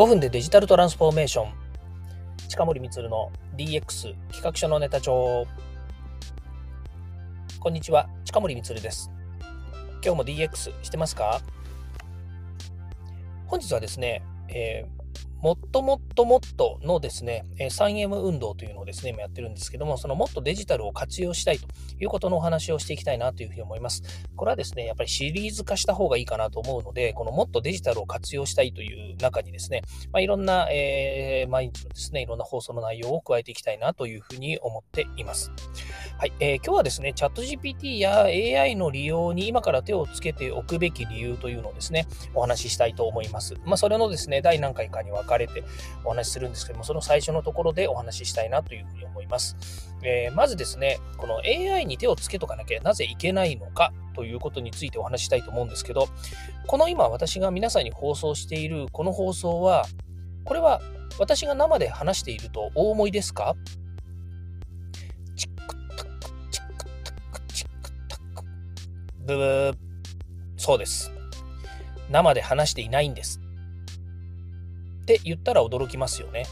5分でデジタルトランスフォーメーション。近森光の DX 企画書のネタ帳。こんにちは。近森光です。今日も DX してますか？本日はですね、えーもっともっともっとのですね、3M 運動というのをですね、今やってるんですけども、そのもっとデジタルを活用したいということのお話をしていきたいなというふうに思います。これはですね、やっぱりシリーズ化した方がいいかなと思うので、このもっとデジタルを活用したいという中にですね、まあ、いろんな、えー、毎日のですね、いろんな放送の内容を加えていきたいなというふうに思っています。はい、えー、今日はですね、チャット GPT や AI の利用に今から手をつけておくべき理由というのをですね、お話ししたいと思います。まあ、それのですね、第何回かに分かれてお話しするんですけども、その最初のところでお話ししたいなというふうに思います。えー、まずですね、この AI に手をつけとかなきゃなぜいけないのかということについてお話ししたいと思うんですけど、この今私が皆さんに放送しているこの放送は、これは私が生で話しているとお思いですか？チックタック、チックタック、チックタックブブー。そうです。生で話していないんです。って言ったら驚きますよね。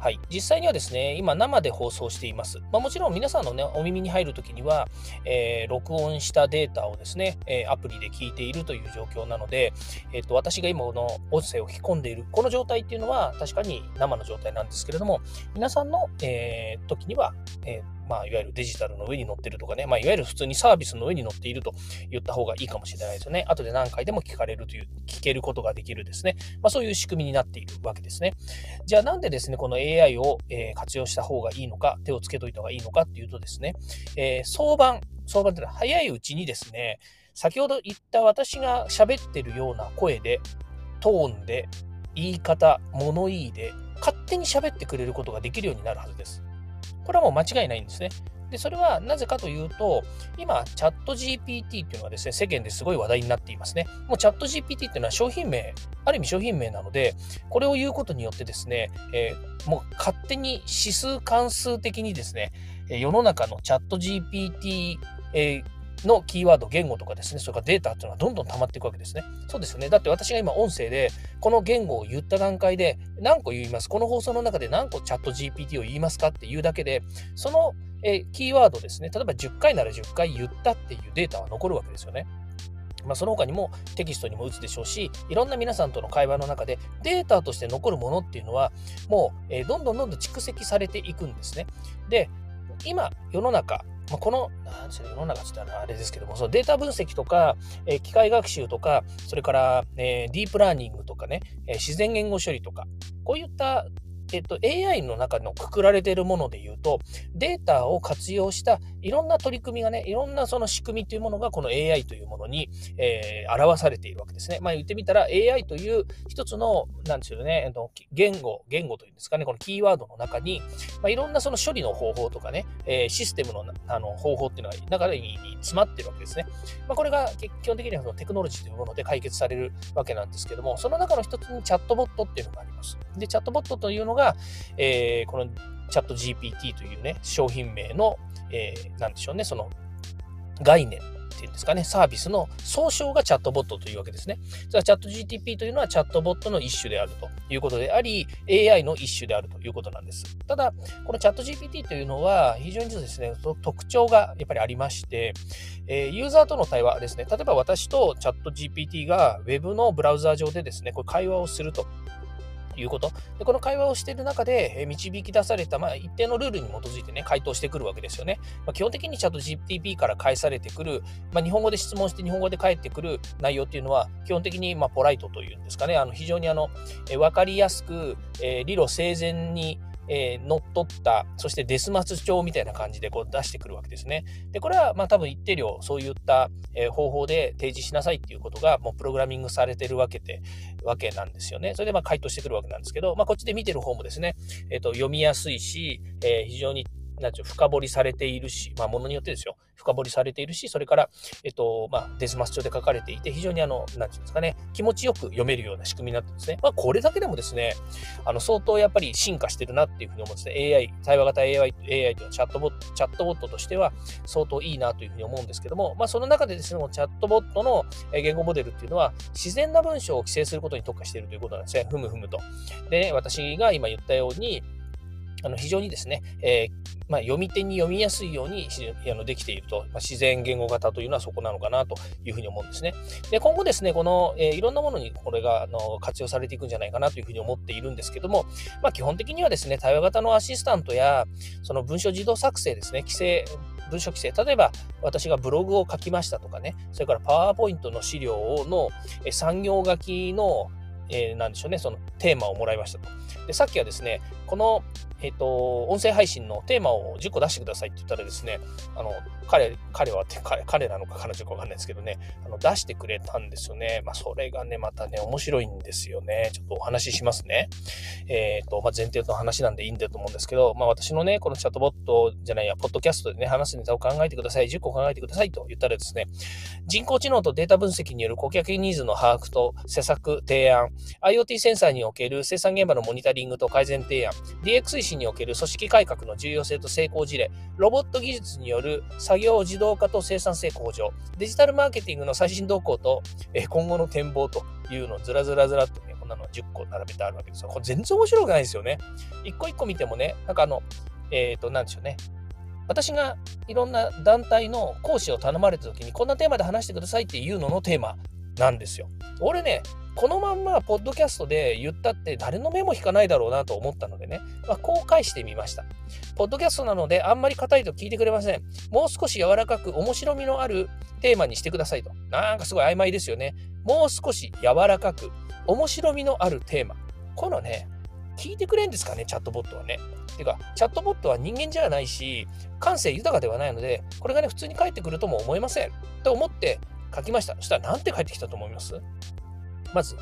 はい、実際にはですね、今生で放送しています。まあ、もちろん皆さんのね、お耳に入るときには、えー、録音したデータをですね、えー、アプリで聞いているという状況なので、えーと、私が今この音声を聞き込んでいる、この状態っていうのは確かに生の状態なんですけれども、皆さんの、えー、時には、えーまあ、いわゆるデジタルの上に乗ってるとかね、まあ、いわゆる普通にサービスの上に乗っていると言った方がいいかもしれないですよね。後で何回でも聞かれるという、聞けることができるですね。まあ、そういう仕組みになっているわけですね。じゃあなんでですね、この AI を、え活用した方がいいのか、手をつけといた方がいいのかっていうとですね、えー、相場、相場ってのは早いうちにですね、先ほど言った私が喋ってるような声で、トーンで、言い方、物言いで、勝手に喋ってくれることができるようになるはずです。これはもう間違いないんですね。で、それはなぜかというと、今、チャット GPT っていうのはですね、世間ですごい話題になっていますね。もうチャット GPT っていうのは商品名、ある意味商品名なので、これを言うことによってですね、えー、もう勝手に指数関数的にですね、世の中のチャット GPT、えーのキーワード、言語とかですね、それからデータっていうのはどんどん溜まっていくわけですね。そうですよね。だって私が今音声で、この言語を言った段階で何個言います、この放送の中で何個チャット GPT を言いますかっていうだけで、そのえキーワードですね、例えば10回なら10回言ったっていうデータは残るわけですよね。まあ、その他にもテキストにも打つでしょうし、いろんな皆さんとの会話の中でデータとして残るものっていうのは、もう、えどんどんどんどん蓄積されていくんですね。で、今、世の中、まあ、この、なん世の中って言ったらあれですけども、そのデータ分析とか、えー、機械学習とか、それから、えー、ディープラーニングとかね、えー、自然言語処理とか、こういったえっと、AI の中のくくられているもので言うと、データを活用したいろんな取り組みがね、いろんなその仕組みというものがこの AI というものに、えー、表されているわけですね。まあ言ってみたら AI という一つの、なんですよね、言語、言語というんですかね、このキーワードの中に、まあ、いろんなその処理の方法とかね、えー、システムのあの方法っていうのが中に詰まっているわけですね。まあ、これが基本的にはそのテクノロジーというもので解決されるわけなんですけども、その中の一つにチャットボットっていうのがあります。で、チャットボットというのが、がえー、このチャット GPT というね、商品名の、えー、なんでしょうね、その概念っていうんですかね、サービスの総称がチャットボットというわけですね。じゃあ、チャット GTP というのはチャットボットの一種であるということであり、AI の一種であるということなんです。ただ、このチャット GPT というのは非常にですね、特徴がやっぱりありまして、え、ユーザーとの対話ですね、例えば私とチャット GPT が Web のブラウザー上でですね、これ会話をするということ。で、この会話をしている中で、導き出された、まあ、一定のルールに基づいてね、回答してくるわけですよね。まあ、基本的にチャット GTP から返されてくる、まあ、日本語で質問して日本語で返ってくる内容っていうのは、基本的に、まポライトというんですかね、あの非常にあの、え分かりやすく、え理路整然に、えー、乗っ取った、そしてデスマス帳みたいな感じでこう出してくるわけですね。で、これはまあ多分一定量そういった、え、方法で提示しなさいっていうことがもうプログラミングされてるわけで、わけなんですよね。それでまあ回答してくるわけなんですけど、まあこっちで見てる方もですね、えっ、ー、と読みやすいし、え非常になんていう深掘りされているし、まあ、ものによってですよ、深掘りされているし、それから、えっと、まあ、デスマス帳で書かれていて、非常にあの、なんていうんですかね、気持ちよく読めるような仕組みになってですね、まあ、これだけでもですね、あの、相当やっぱり進化してるなっていうふうに思うんですね。AI、対話型 AI、AI というのはチャットボット、チャットボットとしては相当いいなというふうに思うんですけども、まあ、その中でですね、チャットボットの言語モデルっていうのは、自然な文章を規制することに特化しているということなんですね。ふむふむと。で、ね、私が今言ったように、あの非常にですね、えー、まあ、読み手に読みやすいようにあのできていると、まあ、自然言語型というのはそこなのかなというふうに思うんですね。で今後ですね、この、えー、いろんなものにこれがあの活用されていくんじゃないかなというふうに思っているんですけども、まあ、基本的にはですね、対話型のアシスタントや、その文書自動作成ですね、規制、文書規制、例えば私がブログを書きましたとかね、それからパワーポイントの資料の産業書きのえー、なんでしょうね、そのテーマをもらいましたと。で、さっきはですね、この、えっ、ー、と、音声配信のテーマを10個出してくださいって言ったらですね、あの、彼、彼はって彼、彼なのか彼女かわかんないですけどね、あの出してくれたんですよね。まあ、それがね、またね、面白いんですよね。ちょっとお話ししますね。えっ、ー、と、まあ、前提の話なんでいいんだと思うんですけど、まあ、私のね、このチャットボットじゃないや、ポッドキャストでね、話すネタを考えてください。10個考えてくださいと言ったらですね、人工知能とデータ分析による顧客ニーズの把握と施策、提案、IoT センサーにおける生産現場のモニタリングと改善提案、DX 推進における組織改革の重要性と成功事例、ロボット技術による作業自動化と生産性向上、デジタルマーケティングの最新動向と、え今後の展望というのをずらずらずらっとね、こんなの10個並べてあるわけですよ。これ全然面白くないですよね。一個一個見てもね、なんかあの、えっ、ー、と、なんでしょうね。私がいろんな団体の講師を頼まれた時にこんなテーマで話してくださいっていうののテーマなんですよ。俺ね、このまんまポッドキャストで言ったって誰の目も引かないだろうなと思ったのでね、まあ、こう返してみました。ポッドキャストなのであんまり硬いと聞いてくれません。もう少し柔らかく面白みのあるテーマにしてくださいと。なんかすごい曖昧ですよね。もう少し柔らかく面白みのあるテーマ。このね、聞いてくれんですかね、チャットボットはね。てか、チャットボットは人間じゃないし、感性豊かではないので、これがね、普通に返ってくるとも思えません。と思って書きました。そしたら、なんて返ってきたと思います？まず、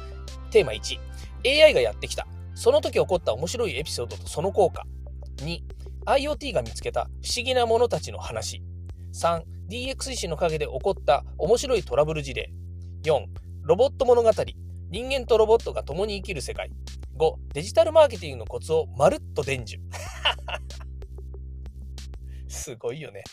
テーマ1、AI がやってきた。その時起こった面白いエピソードとその効果。2、IoT が見つけた不思議なものたちの話。3、DX 推進の陰で起こった面白いトラブル事例。4、ロボット物語。人間とロボットが共に生きる世界。5、デジタルマーケティングのコツをまるっと伝授。すごいよね。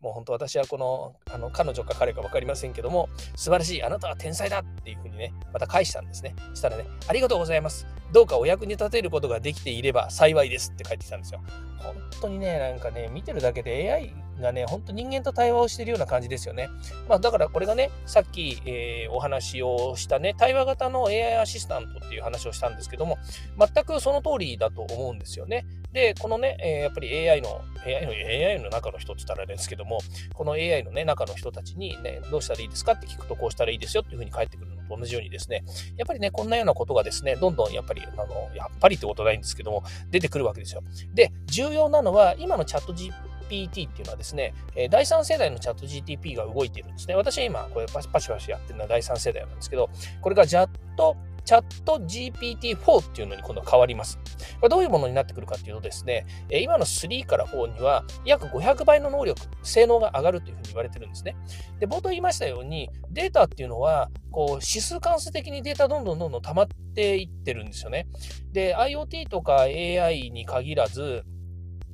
もう本当私はこの、あの、彼女か彼か分かりませんけども、素晴らしい、あなたは天才だっていうふうにね、また返したんですね。したらね、ありがとうございます。どうかお役に立てることができていれば幸いですって返ってきたんですよ。本当にね、なんかね、見てるだけで AI がね、本当人間と対話をしているような感じですよね。まあだからこれがね、さっき、えー、お話をしたね、対話型の AI アシスタントっていう話をしたんですけども、全くその通りだと思うんですよね。で、このね、えー、やっぱり AI の、AI の、AI の中の人って言ったらあれですけども、この AI のね、中の人たちにね、どうしたらいいですかって聞くと、こうしたらいいですよっていうふうに返ってくるのと同じようにですね、やっぱりね、こんなようなことがですね、どんどんやっぱり、あの、やっぱりってことないんですけども、出てくるわけですよ。で、重要なのは、今のチャット GPT GPT っていうのはですね、え第3世代のチャット GTP が動いてるんですね。私は今、これパシパシパシやってるのは第3世代なんですけど、これがチャットチャット GPT-4 っていうのに今度は変わります。これどういうものになってくるかっていうとですね、今の3から4には約500倍の能力、性能が上がるというふうに言われてるんですね。で、冒頭言いましたように、データっていうのは、こう、指数関数的にデータどんどんどんどん溜まっていってるんですよね。で、IoT とか AI に限らず、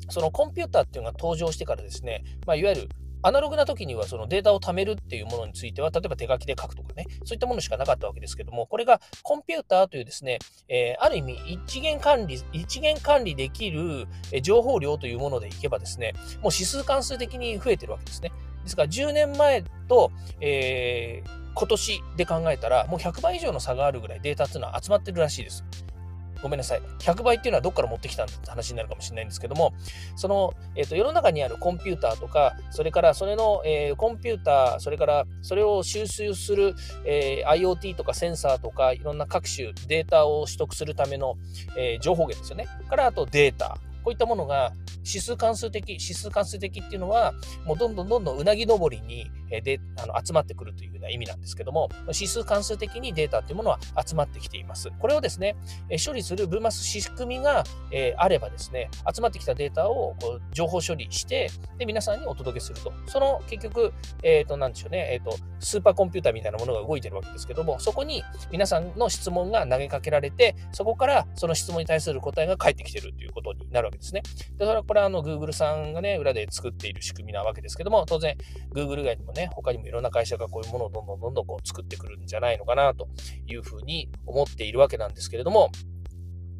そのコンピューターっていうのが登場してからですね、まあ、いわゆるアナログな時にはそのデータを貯めるっていうものについては、例えば手書きで書くとかね、そういったものしかなかったわけですけども、これがコンピューターというですね、えー、ある意味一元管理、一元管理できる情報量というものでいけばですね、もう指数関数的に増えてるわけですね。ですから10年前と、えー、今年で考えたら、もう100倍以上の差があるぐらいデータっていうのは集まってるらしいです。ごめんなさい。100倍っていうのはどっから持ってきたんだって話になるかもしれないんですけども、その、えっ、ー、と、世の中にあるコンピューターとか、それからそれの、えー、コンピューター、それからそれを収集する、えー、IoT とかセンサーとか、いろんな各種データを取得するための、え情報源ですよね。から、あとデータ。こういったものが指数関数的、指数関数的っていうのは、もうどんどんどんどんうなぎ登りにであの集まってくるというような意味なんですけども、指数関数的にデータっていうものは集まってきています。これをですね、処理するブーマス仕組みが、えあればですね、集まってきたデータをこう情報処理して、で、皆さんにお届けすると。その結局、えっ、ー、と、なんでしょうね、えっ、ー、と、スーパーコンピューターみたいなものが動いてるわけですけども、そこに皆さんの質問が投げかけられて、そこからその質問に対する答えが返ってきてるということになるわけですですね。で、それはこれはあの Google さんがね、裏で作っている仕組みなわけですけども、当然 Google 以外にもね、他にもいろんな会社がこういうものをどんどんどんどんこう作ってくるんじゃないのかなというふうに思っているわけなんですけれども、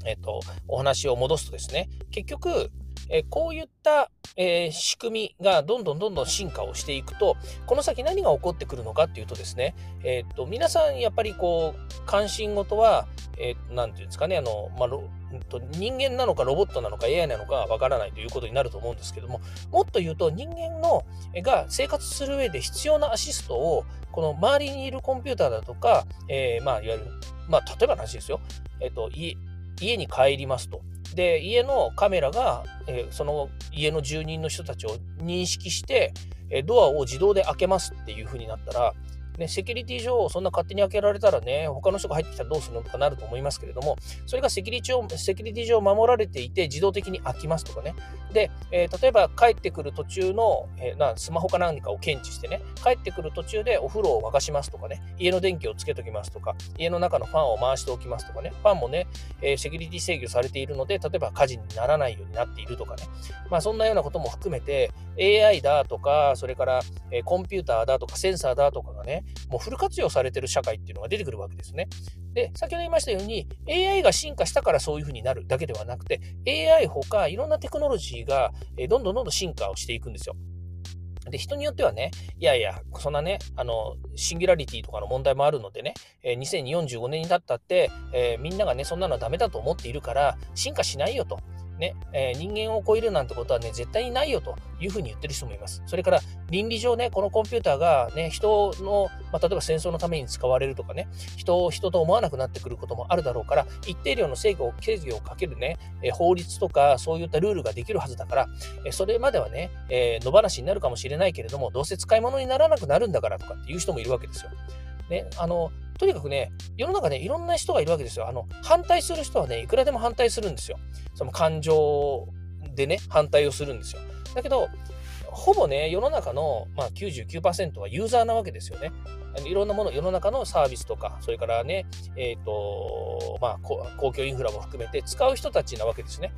えっと、お話を戻すとですね、結局、えこういった、え、仕組みがどんどんどんどん進化をしていくと、この先何が起こってくるのかっていうとですね、えっと、皆さんやっぱりこう、関心事は、えー、なんていうんですかね、あの、まあ、人間なのかロボットなのか AI なのかわからないということになると思うんですけども、もっと言うと人間のが生活する上で必要なアシストを、この周りにいるコンピューターだとか、えー、まあ、いわゆる、まあ、例えばの話ですよ。えっ、ー、と、家に帰りますと。で、家のカメラが、えー、その家の住人の人たちを認識して、えドアを自動で開けますっていう風になったら、ね、セキュリティ上、そんな勝手に開けられたらね、他の人が入ってきたらどうするのとかなると思いますけれども、それがセキュリティ上セキュリティ上守られていて、自動的に開きますとかね。で、えー、例えば帰ってくる途中の、えー、なスマホか何かを検知してね、帰ってくる途中でお風呂を沸かしますとかね、家の電気をつけときますとか、家の中のファンを回しておきますとかね、ファンもね、えー、セキュリティ制御されているので、例えば火事にならないようになっているとかね、まあそんなようなことも含めて、AI だとか、それから、えー、コンピューターだとか、センサーだとかがね、もうフル活用されてる社会っていうのが出てくるわけですね。で、先ほど言いましたように、AI が進化したからそういうふうになるだけではなくて、AI ほかいろんなテクノロジーが、え、どんどんどんどん進化をしていくんですよ。で、人によってはね、いやいや、そんなね、あの、シンギュラリティとかの問題もあるのでね、え、2045年になったって、えー、みんながね、そんなのはダメだと思っているから、進化しないよと。ね、えー、人間を超えるなんてことはね、絶対にないよというふうに言ってる人もいます。それから倫理上ね、このコンピューターがね、人の、まあ、例えば戦争のために使われるとかね、人を人と思わなくなってくることもあるだろうから、一定量の制御を、制御をかけるね、えー、法律とかそういったルールができるはずだから、えー、それまではね、え野放しになるかもしれないけれども、どうせ使い物にならなくなるんだからとかっていう人もいるわけですよ。ね、あの、とにかくね、世の中ね、いろんな人がいるわけですよ。あの、反対する人はね、いくらでも反対するんですよ。その感情でね、反対をするんですよ。だけど、ほぼね、世の中の、まあ、99%はユーザーなわけですよね。いろんなもの、世の中のサービスとか、それからね、えっ、ー、と、まあ、公共インフラも含めて使う人たちなわけですね。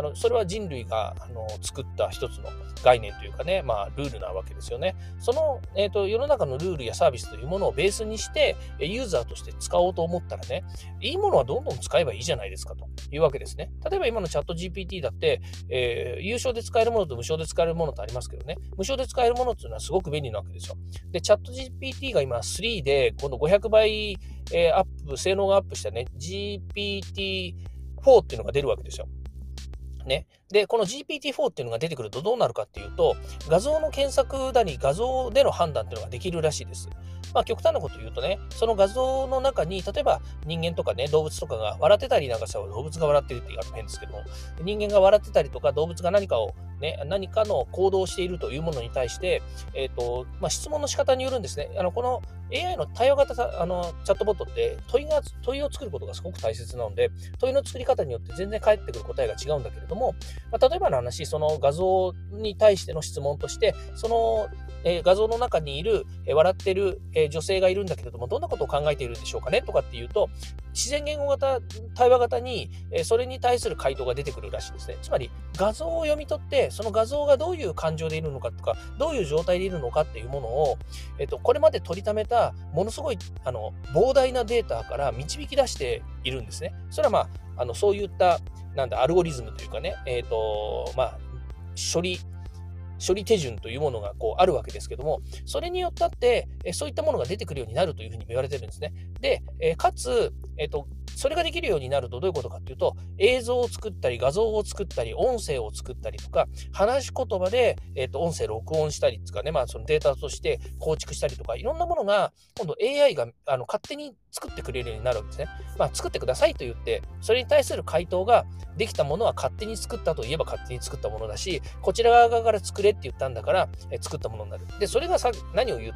あのそれは人類があの作った一つの概念というかね、まあ、ルールなわけですよね。その、えーと、世の中のルールやサービスというものをベースにして、ユーザーとして使おうと思ったらね、いいものはどんどん使えばいいじゃないですかというわけですね。例えば今のチャット GPT だって、えー、有償で使えるものと無償で使えるものとありますけどね、無償で使えるものっていうのはすごく便利なわけですよ。で、チャット GPT が今3で、今度500倍、え、アップ、性能がアップしたね、GPT4 っていうのが出るわけですよ。ね。で、この GPT-4 っていうのが出てくるとどうなるかっていうと、画像の検索だり、画像での判断っていうのができるらしいです。まあ、極端なこと言うとね、その画像の中に、例えば人間とかね、動物とかが笑ってたりなんかしたら動物が笑ってるって言い方変ですけども、人間が笑ってたりとか、動物が何かをね、何かの行動をしているというものに対して、えっ、ー、と、まあ、質問の仕方によるんですね。あの、この AI の対話型あのチャットボットって問いが、問いを作ることがすごく大切なので、問いの作り方によって全然返ってくる答えが違うんだけれども、まあ、例えばの話、その画像に対しての質問として、そのえ、画像の中にいる、え、笑ってる、え、女性がいるんだけれども、どんなことを考えているんでしょうかね？とかっていうと、自然言語型、対話型に、えそれに対する回答が出てくるらしいですね。つまり、画像を読み取って、その画像がどういう感情でいるのかとか、どういう状態でいるのかっていうものを、えっと、これまで取りためた、ものすごい、あの、膨大なデータから導き出しているんですね。それはまあ、あの、そういった、なんだ、アルゴリズムというかね、えっ、と、まあ、処理、処理手順というものがこうあるわけですけども、それによったって、そういったものが出てくるようになるというふうに言われてるんですね。で、かつ、えっ、と、それができるようになるとどういうことかっていうと、映像を作ったり、画像を作ったり、音声を作ったりとか、話し言葉で、えーと、音声録音したりとかね、まあ、そのデータとして構築したりとか、いろんなものが、今度 AI があの勝手に作ってくれるようになるわけですね。まあ、作ってくださいと言って、それに対する回答ができたものは勝手に作ったといえば勝手に作ったものだし、こちら側から作れって言ったんだから、え作ったものになる。で、それがさ何を言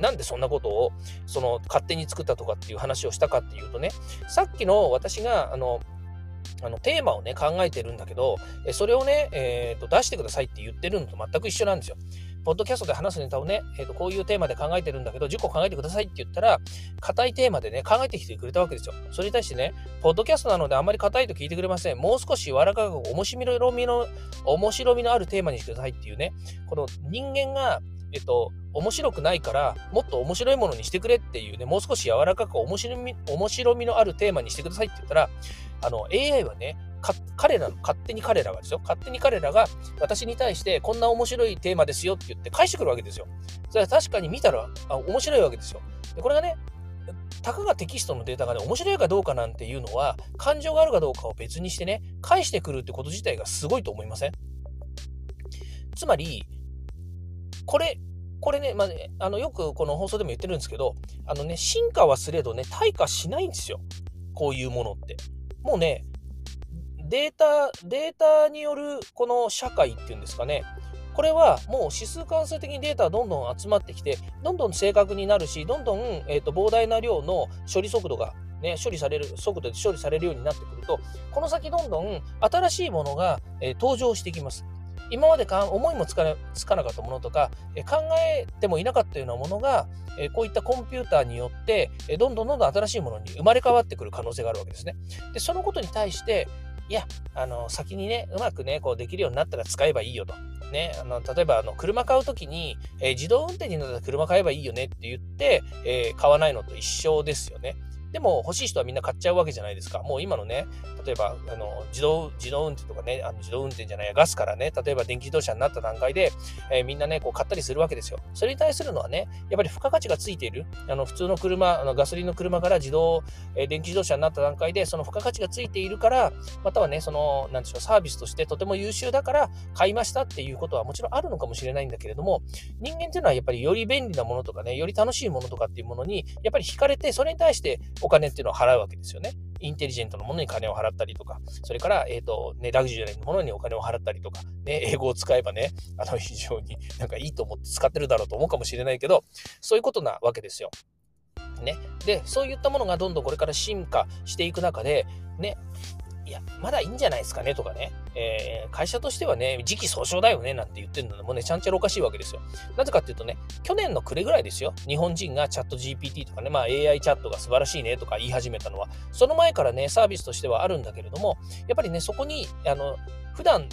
なんでそんなことをその勝手に作ったとかっていう話をしたかっていうとね、さっきの私があのあのテーマをね考えてるんだけど、それをね、えーと、出してくださいって言ってるのと全く一緒なんですよ。ポッドキャストで話すネタをね、えーと、こういうテーマで考えてるんだけど、10個考えてくださいって言ったら、硬いテーマでね、考えてきてくれたわけですよ。それに対してね、ポッドキャストなのであんまり硬いと聞いてくれません。もう少し柔らかく面白みの、面白みのあるテーマにしてくださいっていうね、この人間が、えっと、面白くないから、もっと面白いものにしてくれっていうね、もう少し柔らかく面白み面白みのあるテーマにしてくださいって言ったら、あの、AI はね、彼らの、勝手に彼らがですよ、勝手に彼らが私に対してこんな面白いテーマですよって言って返してくるわけですよ。それは確かに見たらあ面白いわけですよ。でこれがね、たかがテキストのデータがね、面白いかどうかなんていうのは、感情があるかどうかを別にしてね、返してくるってこと自体がすごいと思いません？つまり、これ、これね、まあ、あのよくこの放送でも言ってるんですけど、あのね、進化はすれどね、退化しないんですよ。こういうものって。もうね、データ、データによるこの社会っていうんですかね、これはもう指数関数的にデータどんどん集まってきて、どんどん正確になるし、どんどん、えーと、膨大な量の処理速度がね、処理される、速度で処理されるようになってくると、この先どんどん新しいものが、えー、登場してきます。今までか思いもつかつかなかったものとか、え考えてもいなかったようなものが、えこういったコンピューターによって、えどんどんどんどん新しいものに生まれ変わってくる可能性があるわけですね。で、そのことに対して、いや、あの、先にね、うまくね、こうできるようになったら使えばいいよと。ね、あの例えばあの車買うときに、えー、自動運転になったら車買えばいいよねって言って、えー、買わないのと一緒ですよね。でも欲しい人はみんな買っちゃうわけじゃないですか。もう今のね、例えばあの自動自動運転とかね、あの自動運転じゃないや、ガスからね、例えば電気自動車になった段階で、えー、みんなね、こう買ったりするわけですよ。それに対するのはね、やっぱり付加価値がついている、あの普通の車、あのガソリンの車から自動、えー、電気自動車になった段階で、その付加価値がついているから、またはね、その、なんでしょう、サービスとしてとても優秀だから買いましたっていうことはもちろんあるのかもしれないんだけれども、人間っていうのはやっぱりより便利なものとかね、より楽しいものとかっていうものに、やっぱり惹かれて、それに対してお金っていうのを払うわけですよね。インテリジェントのものに金を払ったりとか、それから、えっ、ー、と、ね、ラグジュアリーのものにお金を払ったりとか、ね、英語を使えばね、あの、非常になんかいいと思って使ってるだろうと思うかもしれないけど、そういうことなわけですよ。ね。で、そういったものがどんどんこれから進化していく中で、ね、いや、まだいいんじゃないですかねとかね、えー、会社としてはね、時期尚早だよねなんて言ってるのもね、ちゃんちゃらおかしいわけですよ。なぜかっていうとね、去年の暮れぐらいですよ、日本人がチャット GPT とかね、まあ AI チャットが素晴らしいねとか言い始めたのは、その前からね、サービスとしてはあるんだけれども、やっぱりね、そこに、あの、普段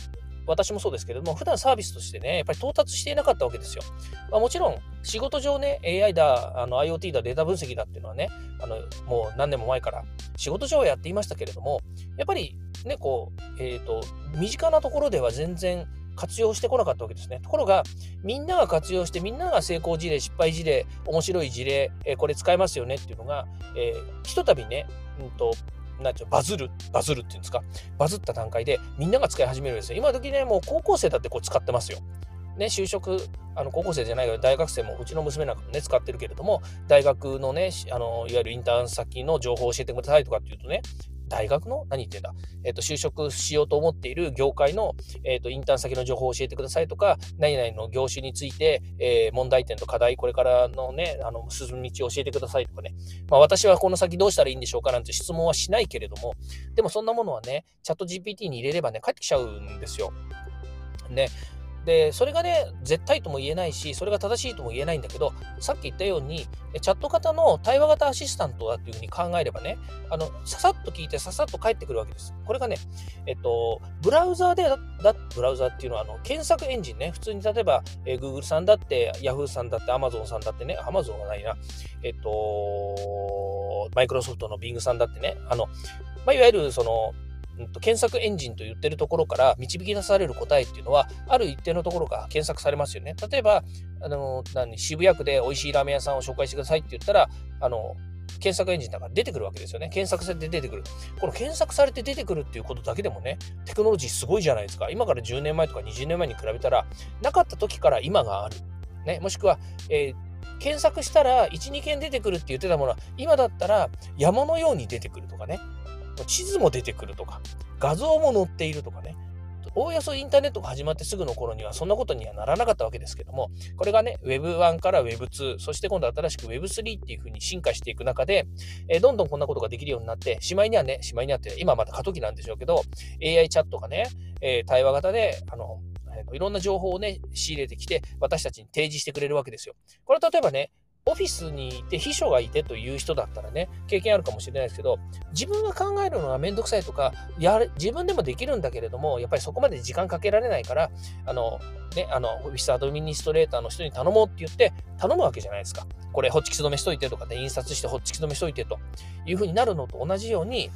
私もそうですけれども、普段サービスとしてね、やっぱり到達していなかったわけですよ。まあ、もちろん、仕事上ね、AI だ、あの IoT だ、データ分析だっていうのはね、あのもう何年も前から仕事上はやっていましたけれども、やっぱりね、こう、えっ、ー、と、身近なところでは全然活用してこなかったわけですね。ところが、みんなが活用して、みんなが成功事例、失敗事例、面白い事例、えー、これ使えますよねっていうのが、えー、ひとたびね、うんと、なんていうバズる、バズるっていうんですか、バズった段階でみんなが使い始めるんですよ。今時ね、もう高校生だってこう使ってますよ。ね、就職、あの高校生じゃないけど、大学生もうちの娘なんかもね、使ってるけれども、大学のね、あのいわゆるインターン先の情報を教えてくださいとかっていうとね、大学の？何言ってんだ、えっ、と、就職しようと思っている業界の、えっ、と、インターン先の情報を教えてくださいとか、何々の業種について、えー、問題点と課題、これからのね、あの、進む道を教えてくださいとかね、まあ、私はこの先どうしたらいいんでしょうかなんて質問はしないけれども、でもそんなものはね、チャット GPT に入れればね、返ってきちゃうんですよ。ね、で、それがね、絶対とも言えないし、それが正しいとも言えないんだけど、さっき言ったように、チャット型の対話型アシスタントだっていうふうに考えればね、あの、ささっと聞いてささっと返ってくるわけです。これがね、えっと、ブラウザーでだ、ブラウザーっていうのは、あの、検索エンジンね、普通に例えば、えー、Google さんだって、Yahoo さんだって、Amazon さんだってね、Amazon はないな、えっと、マイクロソフトの Bing さんだってね、あの、まあ、いわゆるその、検索エンジンと言ってるところから導き出される答えっていうのは、ある一定のところが検索されますよね。例えば、あの何渋谷区で美味しいラーメン屋さんを紹介してくださいって言ったら、あの検索エンジンだから出てくるわけですよね。検索されて出てくる。この検索されて出てくるっていうことだけでもね、テクノロジーすごいじゃないですか。今から10年前とか20年前に比べたら、なかった時から今がある。ね、もしくは、えー、検索したら1、2件出てくるって言ってたものは、今だったら山のように出てくるとかね、地図も出てくるとか、画像も載っているとかね、おおよそインターネットが始まってすぐの頃にはそんなことにはならなかったわけですけども、これがね、Web1 から Web2、そして今度新しく Web3 っていう風に進化していく中で、えー、どんどんこんなことができるようになって、しまいにはね、しまいにはって、今まだ過渡期なんでしょうけど、AI チャットがね、えー、対話型で、あの、いろんな情報をね、仕入れてきて、私たちに提示してくれるわけですよ。これ例えばね、オフィスにいて秘書がいてという人だったらね、経験あるかもしれないですけど、自分が考えるのがめんどくさいとか、やれ自分でもできるんだけれども、やっぱりそこまで時間かけられないから、あの、ね、あの、オフィスアドミニストレーターの人に頼もうって言って、頼むわけじゃないですか。これ、ホッチキス止めしといてとかね、印刷してホッチキス止めしといてというふうになるのと同じように、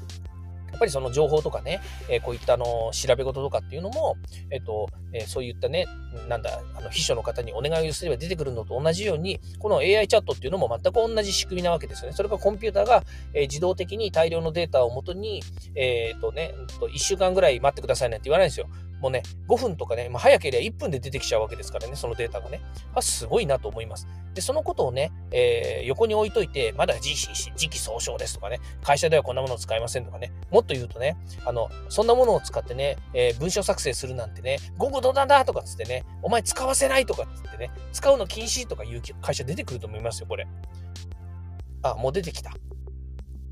やっぱりその情報とかね、えー、こういったあの調べ事とかっていうのも、えっ、ー、と、えー、そういったね、なんだ、あの秘書の方にお願いをすれば出てくるのと同じように、この AI チャットっていうのも全く同じ仕組みなわけですよね。それがコンピューターが、え自動的に大量のデータをもとに、えっ、とね、1週間ぐらい待ってくださいなんて言わないんですよ。もうね、5分とかね、まあ、早ければ1分で出てきちゃうわけですからね、そのデータがね。あすごいなと思います。で、そのことをね、えー、横に置いといて、まだ時期総称ですとかね、会社ではこんなものを使いませんとかね、もっと言うとね、あの、そんなものを使ってね、えー、文章作成するなんてね、午後どうなんだとかつってね、お前使わせないとかつってね、使うの禁止とかいう会社出てくると思いますよ、これ。あ、もう出てきた。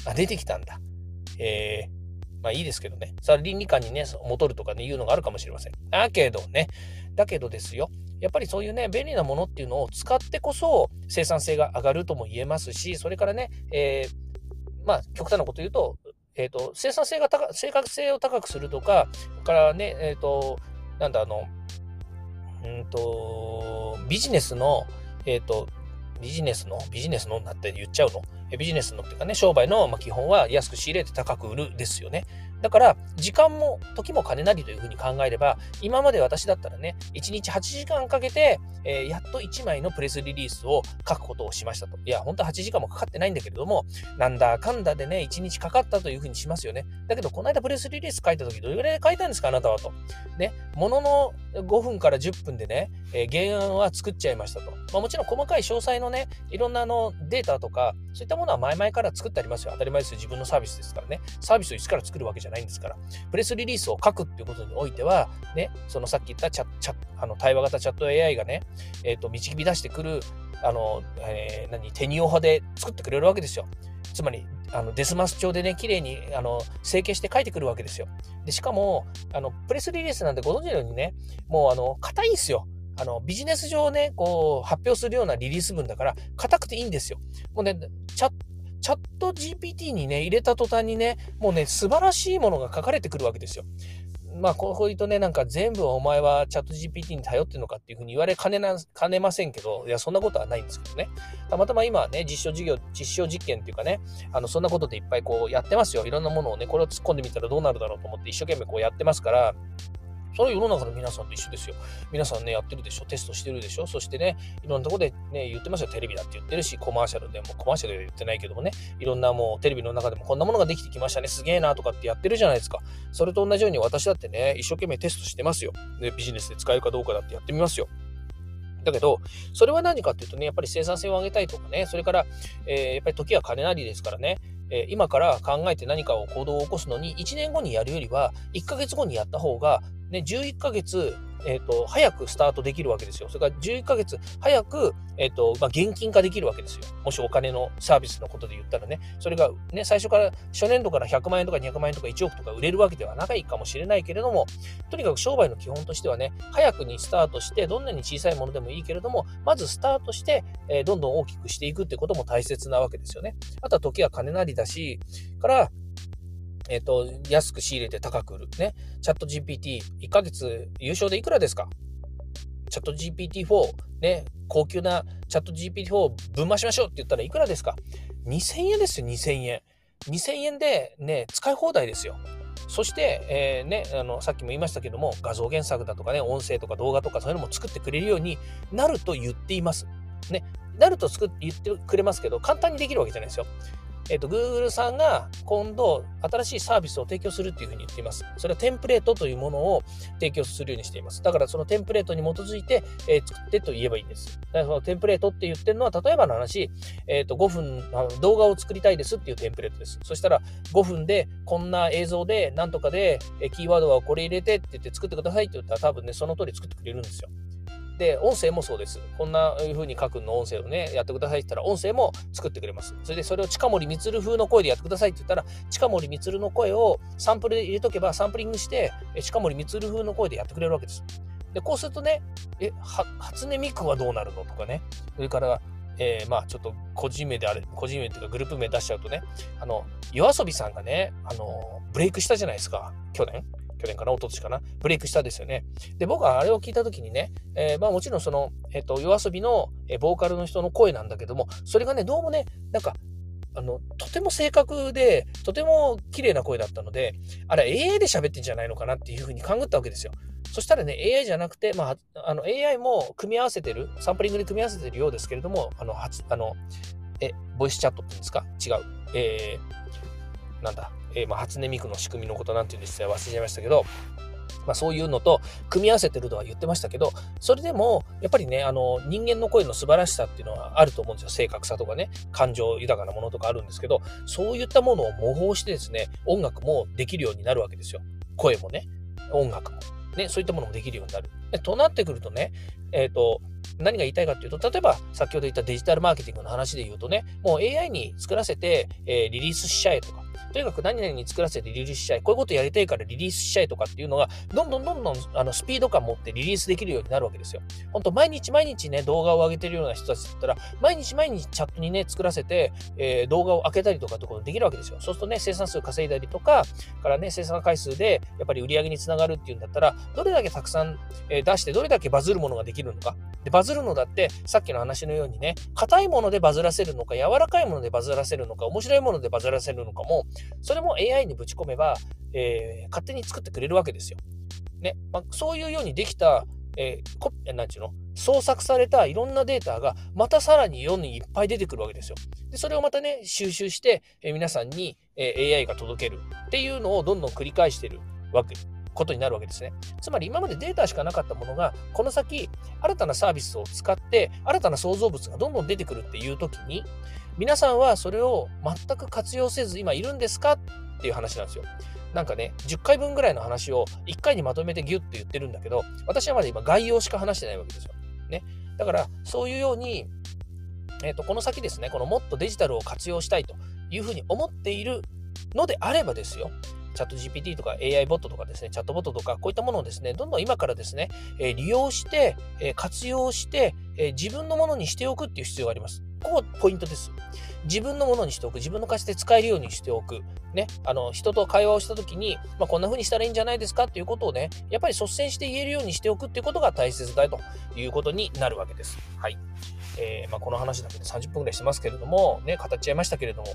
あ、出てきたんだ。えー、まあいいですけどね。さあ倫理観にね、戻るとかね、言うのがあるかもしれません。だけどね、だけどですよ。やっぱりそういうね、便利なものっていうのを使ってこそ生産性が上がるとも言えますし、それからね、えー、まあ極端なこと言うと、えっ、ー、と、生産性が高、正確性を高くするとか、からね、えっ、ー、と、なんだ、あの、うんと、ビジネスの、えっ、と、ビジネスの、ビジネスのなって言っちゃうの？ビジネスのっていうかね、商売の基本は安く仕入れて高く売るですよね。だから、時間も時も金なりというふうに考えれば、今まで私だったらね、1日8時間かけて、えー、やっと1枚のプレスリリースを書くことをしましたと。いや、本当は8時間もかかってないんだけれども、なんだかんだでね、1日かかったというふうにしますよね。だけど、この間プレスリリース書いた時、どれぐらい書いたんですか、あなたはと。ね、ものの5分から10分でね、えー、原案は作っちゃいましたと。まあ、もちろん細かい詳細のね、いろんなあのデータとか、そういったものは前々から作ってありますよ。当たり前ですよ。自分のサービスですからね。サービスを一から作るわけじゃないんですから。プレスリリースを書くっていうことにおいては、ね、そのさっき言ったチャチャあの対話型チャット AI がね、えっ、ー、と、導き出してくる、あの、えー、何、手にオ派で作ってくれるわけですよ。つまり、あのデスマス帳でね、綺麗にあの整形して書いてくるわけですよ。でしかも、あのプレスリリースなんてご存知のようにね、もうあの硬いんですよ。あのビジネス上ね、こう発表するようなリリース文だから、硬くていいんですよ。もうね、チャチャット GPT にね、入れた途端にね、もうね、素晴らしいものが書かれてくるわけですよ。まあ、こういうとね、なんか全部お前はチャット GPT に頼ってるのかっていうふうに言われかねな、かねませんけど、いや、そんなことはないんですけどね。たまたま今はね、実証授業、実証実験っていうかね、あの、そんなことでいっぱいこうやってますよ。いろんなものをね、これを突っ込んでみたらどうなるだろうと思って一生懸命こうやってますから、それは世の中の皆さんと一緒ですよ。皆さんね、やってるでしょ、テストしてるでしょ、そしてね、いろんなとこでね、言ってますよ、テレビだって言ってるし、コマーシャルでも、コマーシャルで言ってないけどもね、いろんなもうテレビの中でもこんなものができてきましたね、すげえなとかってやってるじゃないですか。それと同じように私だってね、一生懸命テストしてますよ。でビジネスで使えるかどうかだってやってみますよ。だけど、それは何かっていうとね、やっぱり生産性を上げたいとかね、それから、えー、やっぱり時は金なりですからね、え、今から考えて何かを行動を起こすのに、1年後にやるよりは、1ヶ月後にやった方が、ね、11ヶ月、えっ、ー、と、早くスタートできるわけですよ。それから11ヶ月早く、えっ、ー、と、まあ、現金化できるわけですよ。もしお金のサービスのことで言ったらね。それがね、最初から初年度から100万円とか200万円とか1億とか売れるわけではないかもしれないけれども、とにかく商売の基本としてはね、早くにスタートして、どんなに小さいものでもいいけれども、まずスタートして、えー、どんどん大きくしていくってことも大切なわけですよね。あとは時は金なりだし、から、えっ、ー、と、安く仕入れて高く売る。ね。チャット GPT、1ヶ月優勝でいくらですか？チャット GPT-4、ね、高級なチャット GPT-4 をぶん回しましょうって言ったらいくらですか ?2000 円ですよ、2000円。2000円でね、使い放題ですよ。そして、えー、ね、あの、さっきも言いましたけども、画像原作だとかね、音声とか動画とかそういうのも作ってくれるようになると言っています。ね、なると作って言ってくれますけど、簡単にできるわけじゃないですよ。えっ、と、Google さんが今度新しいサービスを提供するっていうふうに言っています。それはテンプレートというものを提供するようにしています。だからそのテンプレートに基づいて、えー、作ってと言えばいいんです。だからそのテンプレートって言ってるのは、例えばの話、えっ、と、5分あの、動画を作りたいですっていうテンプレートです。そしたら、5分でこんな映像で、なんとかで、えキーワードはこれ入れてって言って作ってくださいって言ったら、多分ね、その通り作ってくれるんですよ。で、音声もそうです。こんな風に書くの音声をね、やってくださいって言ったら、音声も作ってくれます。それで、それを近森光風の声でやってくださいって言ったら、近森光の声をサンプルで入れとけば、サンプリングして、近森光風の声でやってくれるわけです。で、こうするとね、え、初音ミクはどうなるのとかね、それから、えー、まあちょっと個人名であれ、個人名っていうかグループ名出しちゃうとね、あの、夜遊びさんがね、あの、ブレイクしたじゃないですか、去年。去年かな、一昨年かな、ブレイクしたですよね。で、僕はあれを聞いたときにね、えー、まあもちろんその、えっ、ー、と、夜遊びの、えボーカルの人の声なんだけども、それがね、どうもね、なんか、あの、とても正確で、とても綺麗な声だったので、あれ AI で喋ってんじゃないのかなっていうふうに勘ぐったわけですよ。そしたらね、AI じゃなくて、まあ、あの AI も組み合わせてる、サンプリングで組み合わせてるようですけれども、あの、はあのえ、ボイスチャットって言うんですか？違う。えー、なんだ、えー、まあ、初音ミクの仕組みのことなんていうんですか忘れちゃいましたけど、まあ、そういうのと組み合わせてるとは言ってましたけど、それでも、やっぱりね、あの、人間の声の素晴らしさっていうのはあると思うんですよ。正確さとかね、感情豊かなものとかあるんですけど、そういったものを模倣してですね、音楽もできるようになるわけですよ。声もね、音楽も。ね、そういったものもできるようになる。となってくるとね、えっ、ー、と、何が言いたいかっていうと、例えば先ほど言ったデジタルマーケティングの話で言うとね、もう AI に作らせて、えー、リリースしちゃえとか、とにかく何々に作らせてリリースしちゃい、こういうことやりたいからリリースしちゃいとかっていうのが、どんどんどんどんあのスピード感持ってリリースできるようになるわけですよ。本当毎日毎日ね、動画を上げてるような人たちだったら、毎日毎日チャットにね、作らせて、えー、動画を開けたりとかってことできるわけですよ。そうするとね、生産数稼いだりとか、からね、生産回数でやっぱり売り上げにつながるっていうんだったら、どれだけたくさん、出して、どれだけバズるものができるのか。で、バズるのだって、さっきの話のようにね、硬いものでバズらせるのか、柔らかいものでバズらせるのか、面白いものでバズらせるのかも、それも AI にぶち込めば、えー、勝手に作ってくれるわけですよ。ね。まあ、そういうようにできた、えー、こなんちゅうの？創作されたいろんなデータがまたさらに世にいっぱい出てくるわけですよ。で、それをまたね、収集して、えー、皆さんに、えー、AI が届けるっていうのをどんどん繰り返してるわけ、ことになるわけですね。つまり今までデータしかなかったものが、この先、新たなサービスを使って、新たな創造物がどんどん出てくるっていう時に、皆さんはそれを全く活用せず今いるんですか？っていう話なんですよ。なんかね、10回分ぐらいの話を1回にまとめてギュッと言ってるんだけど、私はまだ今概要しか話してないわけですよ。ね。だから、そういうように、えっ、ー、と、この先ですね、このもっとデジタルを活用したいというふうに思っているのであればですよ、チャット GPT とか AI ボットとかですね、チャットボットとか、こういったものをですね、どんどん今からですね、えー、利用して、えー、活用して、えー、自分のものにしておくっていう必要があります。ここポイントです。自分のものにしておく、自分の価値で使えるようにしておく、ね、あの、人と会話をしたときに、まあ、こんな風にしたらいいんじゃないですかっていうことをね、やっぱり率先して言えるようにしておくっていうことが大切だということになるわけです。はい。えー、まあ、この話だけで30分ぐらいしてますけれども、ね、語っちゃいましたけれども、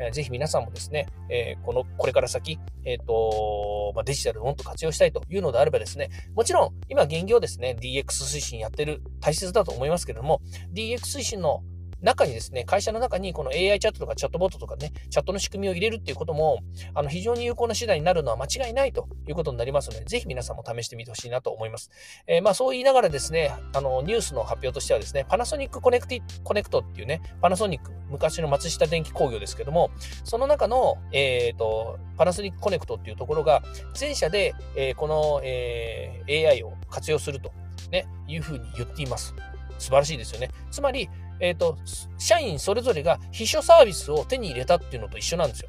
えー、ぜひ皆さんもですね、えー、この、これから先、えっ、と、まあ、デジタルをもっと活用したいというのであればですね、もちろん、今現業ですね、DX 推進やってる、大切だと思いますけれども、DX 推進の中にですね、会社の中にこの AI チャットとかチャットボットとかね、チャットの仕組みを入れるっていうことも、あの、非常に有効な手段になるのは間違いないということになりますので、ぜひ皆さんも試してみてほしいなと思います。えー、まあそう言いながらですね、あの、ニュースの発表としてはですね、パナソニックコネクティ、コネクトっていうね、パナソニック、昔の松下電器工業ですけども、その中の、えっ、ー、と、パナソニックコネクトっていうところが、全社で、えー、この、えー、AI を活用すると、ね、いうふうに言っています。素晴らしいですよね。つまり、えっ、ー、と、社員それぞれが秘書サービスを手に入れたっていうのと一緒なんですよ。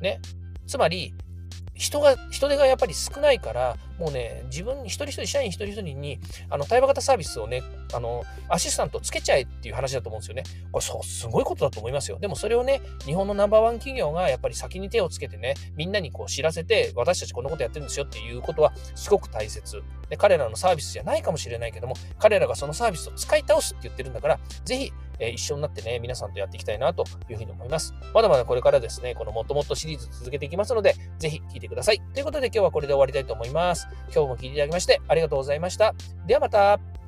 ね。つまり、人が、人手がやっぱり少ないから、もうね、自分、一人一人、社員一人一人に、あの、対話型サービスをね、あの、アシスタントつけちゃえっていう話だと思うんですよね。これ、そう、すごいことだと思いますよ。でもそれをね、日本のナンバーワン企業がやっぱり先に手をつけてね、みんなにこう知らせて、私たちこんなことやってるんですよっていうことはすごく大切。で、彼らのサービスじゃないかもしれないけども、彼らがそのサービスを使い倒すって言ってるんだから、ぜひ、え、一緒になってね、皆さんとやっていきたいなというふうに思います。まだまだこれからですね、このもっともっとシリーズ続けていきますので、ぜひ聞いてください。ということで今日はこれで終わりたいと思います。今日も聞いていただきましてありがとうございました。ではまた。